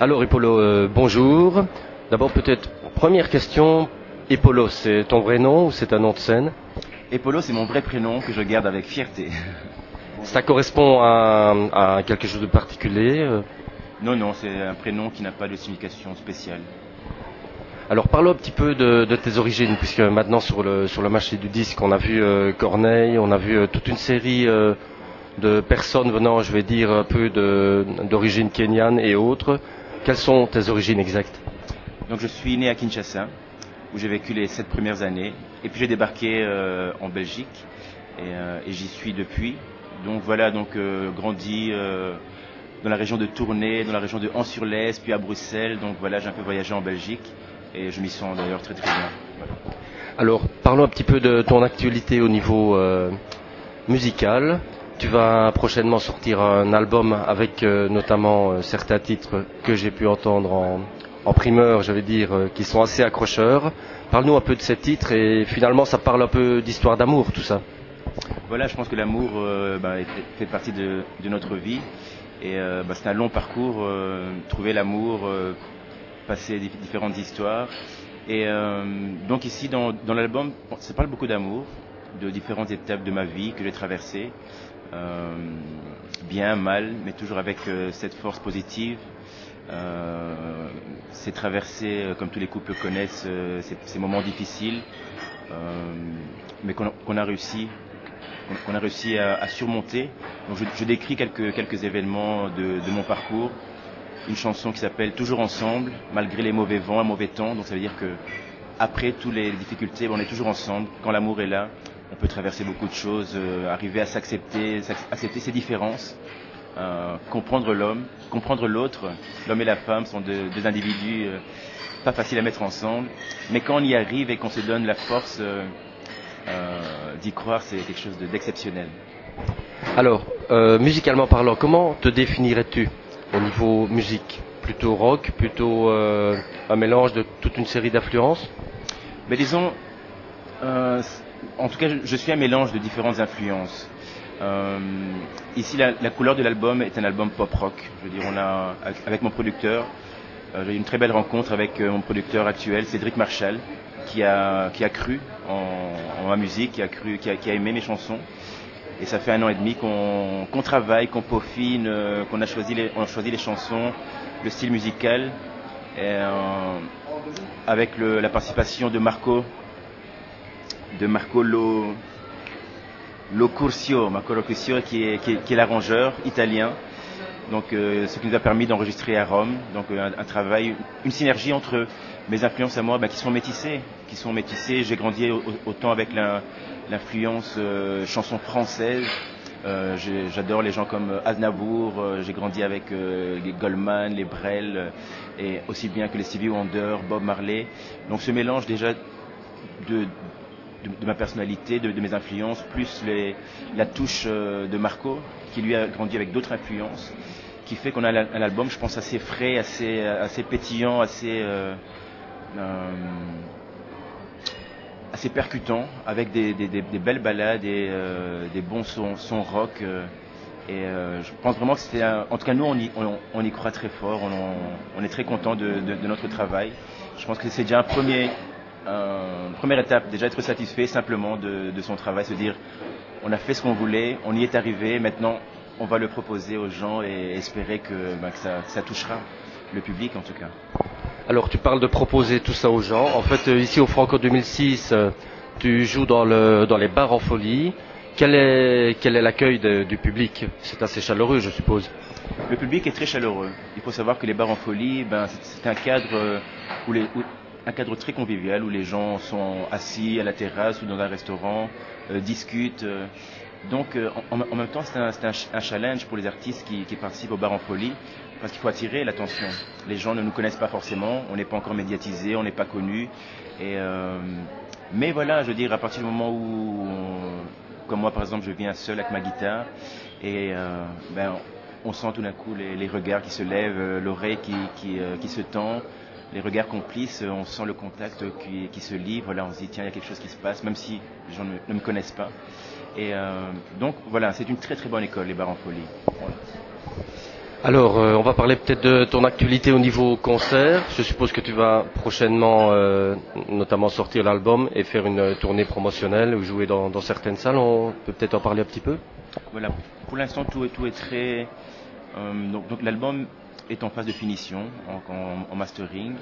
Alors Hippolo, euh, bonjour. D'abord peut-être, première question, Hippolo, c'est ton vrai nom ou c'est un nom de scène? Hippolo, c'est mon vrai prénom que je garde avec fierté. Ça correspond à, à quelque chose de particulier euh? Non, non, c'est un prénom qui n'a pas de signification spéciale. Alors parlons un petit peu de, de, tes origines, puisque maintenant sur le, sur le marché du disque, on a vu euh, Corneille, on a vu euh, toute une série de personnes venant, je vais dire, un peu d'origine kenyane et autres. Quelles sont tes origines exactes? Donc je suis né à Kinshasa, où j'ai vécu les sept premières années, et puis j'ai débarqué euh, en Belgique, et, euh, et j'y suis depuis. Donc voilà, donc euh, grandi dans la région de Tournai, dans la région de Ans-sur-Lez, puis à Bruxelles. Donc voilà, j'ai un peu voyagé en Belgique et je m'y sens d'ailleurs très très bien. Voilà. Alors, parlons un petit peu de ton actualité au niveau euh, musical. Tu vas prochainement sortir un album avec euh, notamment euh, certains titres que j'ai pu entendre en, primeur, je vais dire, euh, qui sont assez accrocheurs. Parle-nous un peu de ces titres et finalement ça parle un peu d'histoire d'amour, tout ça. Voilà, je pense que l'amour bah, fait partie de, notre vie et bah, c'est un long parcours, trouver l'amour, passer différentes histoires. Et donc ici, dans, dans l'album, ça parle beaucoup d'amour, de différentes étapes de ma vie que j'ai traversées, euh, bien, mal, mais toujours avec euh, cette force positive. Euh, c'est traversé, comme tous les couples connaissent, ces, ces, moments difficiles, mais qu'on qu a réussi qu'on a réussi à, surmonter. Donc je, je, décris quelques, quelques événements de, de mon parcours une chanson qui s'appelle Toujours ensemble, malgré les mauvais vents, un mauvais temps. Donc ça veut dire que après toutes les difficultés, on est toujours ensemble. Quand l'amour est là, on peut traverser beaucoup de choses, euh, arriver à s'accepter, accepter ses différences, euh, comprendre l'homme, comprendre l'autre. L'homme et la femme sont deux, deux individus euh, pas faciles à mettre ensemble, mais quand on y arrive et qu'on se donne la force d'y croire, c'est quelque chose d'exceptionnel. Alors, musicalement parlant, comment te définirais-tu au niveau musique? Plutôt rock, plutôt euh, un mélange de toute une série d'influences Mais disons, euh, en tout cas, je suis un mélange de différentes influences. Euh, ici, la, couleur de l'album est un album pop rock. Je veux dire, on a avec mon producteur, j'ai eu une très belle rencontre avec mon producteur actuel, Cédric Marshall, qui a qui a cru en, ma musique, qui a cru, qui a, aimé mes chansons. Et ça fait un an et demi qu'on qu travaille, qu'on peaufine, euh, qu'on a choisi les, on a choisi les chansons, le style musical, et, euh, avec la participation de Marco, de Marco Lo, Marco qui est, qui est, l'arrangeur italien. Donc, euh, ce qui nous a permis d'enregistrer à Rome. Donc, un, un, travail, une synergie entre mes influences à moi, bah, qui sont métissées, qui sont métissées. J'ai grandi autant avec l'influence euh, chanson française. Euh, J'adore les gens comme Aznavour. Euh, J'ai grandi avec euh, les Goldman, les Brel, et aussi bien que les Stevie Wonder, Bob Marley. Donc, ce mélange déjà de, de, ma personnalité, de, mes influences, plus la touche euh, de Marco, qui lui a grandi avec d'autres influences, qui fait qu'on a un album, je pense, assez frais, assez, assez pétillant, assez, euh, euh, assez percutant, avec des, belles ballades et euh, des bons sons, rock. euh, et je pense vraiment que c'était, en tout cas nous, on y, croit très fort, on, est très content de, notre travail. Je pense que c'est déjà un premier, euh, première étape, déjà être satisfait simplement de, de, son travail, se dire on a fait ce qu'on voulait, on y est arrivé, maintenant on va le proposer aux gens et espérer que, ben, que, ça, que ça, touchera le public en tout cas. Alors tu parles de proposer tout ça aux gens. En fait, euh, ici au Franco 2006, euh, tu joues dans, le, dans les bars en folie. Quel est, quel est l'accueil du public? C'est assez chaleureux, je suppose. Le public est très chaleureux. Il faut savoir que les bars en folie, ben, c'est un cadre où les, où, un cadre très convivial où les gens sont assis à la terrasse ou dans un restaurant, euh, discutent. Euh, donc, euh, en, même temps, c'est un, un, challenge pour les artistes qui, qui participent au bar en folie, parce qu'il faut attirer l'attention. Les gens ne nous connaissent pas forcément, on n'est pas encore médiatisé, on n'est pas connu. Mais voilà, je veux dire, à partir du moment où, comme moi par exemple, je viens seul avec ma guitare, et ben, on sent tout d'un coup les, les, regards qui se lèvent, l'oreille qui, qui, qui se tend les regards complices, on sent le contact qui, qui, se livre. Là, on se dit tiens, il y a quelque chose qui se passe, même si les gens ne, ne me connaissent pas. Et euh, donc voilà, c'est une très très bonne école, les bars en folie. Voilà. Alors, euh, on va parler peut-être de ton actualité au niveau concert. Je suppose que tu vas prochainement, euh, notamment sortir l'album et faire une tournée promotionnelle ou jouer dans, dans certaines salles. On peut peut-être en parler un petit peu? Voilà, pour l'instant, tout, est- tout est très. euh, donc donc l'album est en phase de finition, en, mastering.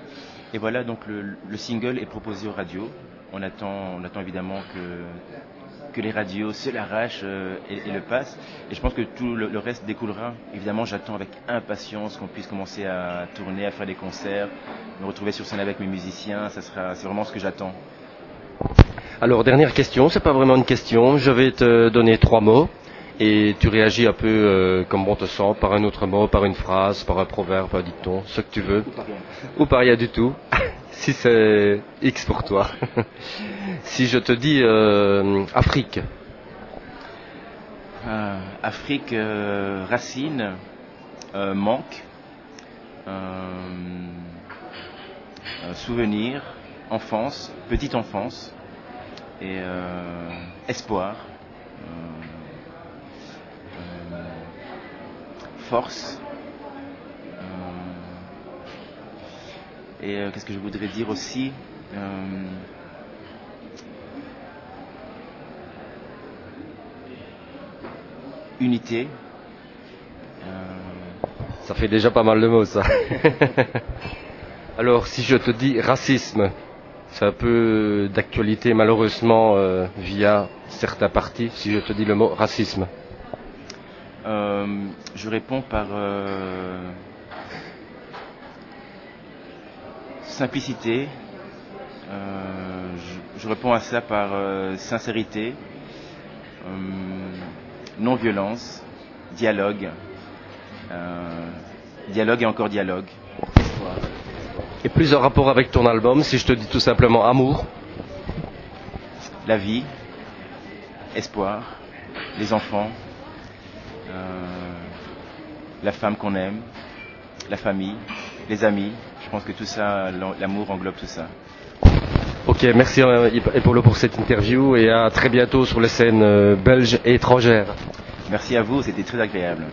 Et voilà, donc le, le single est proposé aux radios. On attend, on attend évidemment que, que les radios se l'arrachent euh, et, le passent. Et je pense que tout le, le reste découlera. Évidemment, j'attends avec impatience qu'on puisse commencer à tourner, à faire des concerts, me retrouver sur scène avec mes musiciens. Ça sera, c'est vraiment ce que j'attends. Alors, dernière question, c'est pas vraiment une question. Je vais te donner trois mots et tu réagis un peu euh, comme bon te sent, par un autre mot, par une phrase, par un proverbe, un dicton, ce que tu veux. Ou par rien du tout, si c'est X pour toi. si je te dis euh, Afrique, Euh, Afrique, racine, manque, souvenir, enfance, petite enfance et espoir, euh, euh, force. euh, et euh, qu'est-ce que je voudrais dire aussi Euh, Unité. Ça fait déjà pas mal de mots ça. Alors, si je te dis racisme, c'est un peu d'actualité malheureusement euh, via certains partis. Si je te dis le mot racisme, Euh, je réponds par euh, simplicité. Euh, je, je réponds à ça par sincérité, non-violence, dialogue, dialogue et encore dialogue. Et plus en rapport avec ton album, si je te dis tout simplement amour, La vie, espoir, les enfants, la femme qu'on aime, la famille, les amis. Je pense que tout ça, l'amour englobe tout ça. Ok, merci euh, Epolo pour cette interview et à très bientôt sur les scènes euh, belges et étrangères. Merci à vous, c'était très agréable.